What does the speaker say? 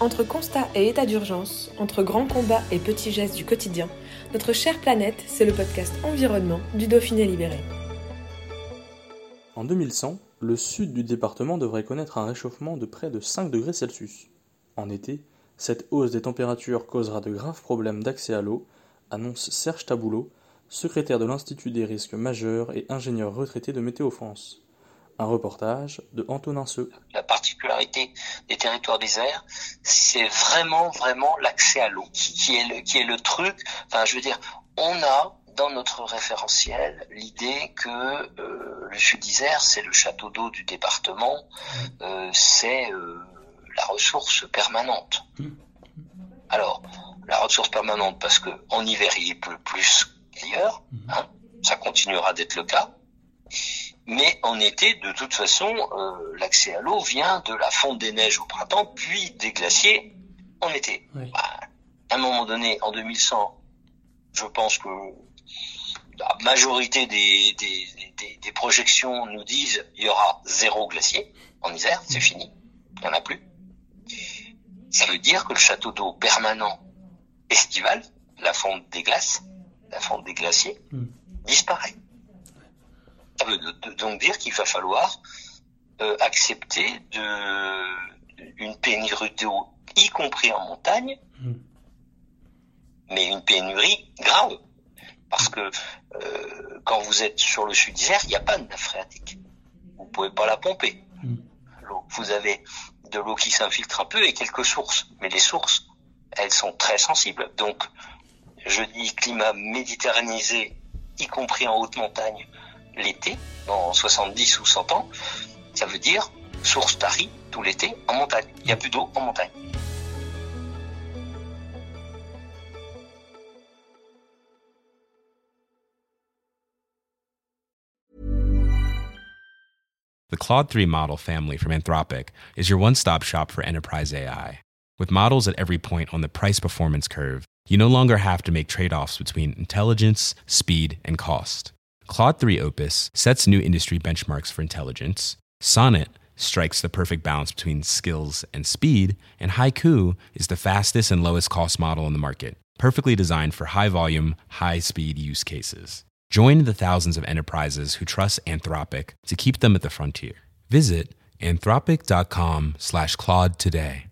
Entre constat et état d'urgence, entre grands combats et petits gestes du quotidien, notre chère planète, c'est le podcast Environnement du Dauphiné Libéré. En 2100, le sud du département devrait connaître un réchauffement de près de 5 degrés Celsius. En été, cette hausse des températures causera de graves problèmes d'accès à l'eau, annonce Serge Taboulot, secrétaire de l'Institut des risques majeurs et ingénieur retraité de Météo France. Un reportage de Antonin Seux. La particularité des territoires déserts, c'est vraiment, vraiment l'accès à l'eau qui, est le, qui est le truc. Enfin, je veux dire, on a dans notre référentiel l'idée que euh, le sud d'Isère, c'est le château d'eau du département, euh, c'est euh, la ressource permanente. Alors, la ressource permanente parce que en hiver il pleut plus qu'ailleurs, hein, ça continuera d'être le cas. Mais en été, de toute façon, euh, l'accès à l'eau vient de la fonte des neiges au printemps, puis des glaciers en été. Bah, à un moment donné, en 2100, je pense que la majorité des, des, des, projections nous disent il y aura zéro glacier en Isère, c'est fini, il n'y en a plus. Ça veut dire que le château d'eau permanent estival, la fonte des glaces, la fonte des glaciers, hmm. disparaît. Ça veut donc dire qu'il va falloir euh, accepter de, une pénurie d'eau, y compris en montagne, hmm. mais une pénurie grave. Parce que euh, quand vous êtes sur le sud d'Isère, il n'y a pas de nappe phréatique. Vous ne pouvez pas la pomper. Hmm. Vous avez de l'eau qui s'infiltre un peu et quelques sources. Mais les sources, elles sont très sensibles. Donc, je dis climat méditerranéisé, y compris en haute montagne, l'été, dans 70 ou 100 ans, ça veut dire source tarie tout l'été en montagne. Il n'y a plus d'eau en montagne. The Claude 3 model family from Anthropic is your one stop shop for enterprise AI. With models at every point on the price performance curve, you no longer have to make trade offs between intelligence, speed, and cost. Claude 3 Opus sets new industry benchmarks for intelligence. Sonnet strikes the perfect balance between skills and speed. And Haiku is the fastest and lowest cost model in the market, perfectly designed for high volume, high speed use cases. Join the thousands of enterprises who trust Anthropic to keep them at the frontier. Visit anthropic.com slash Claude today.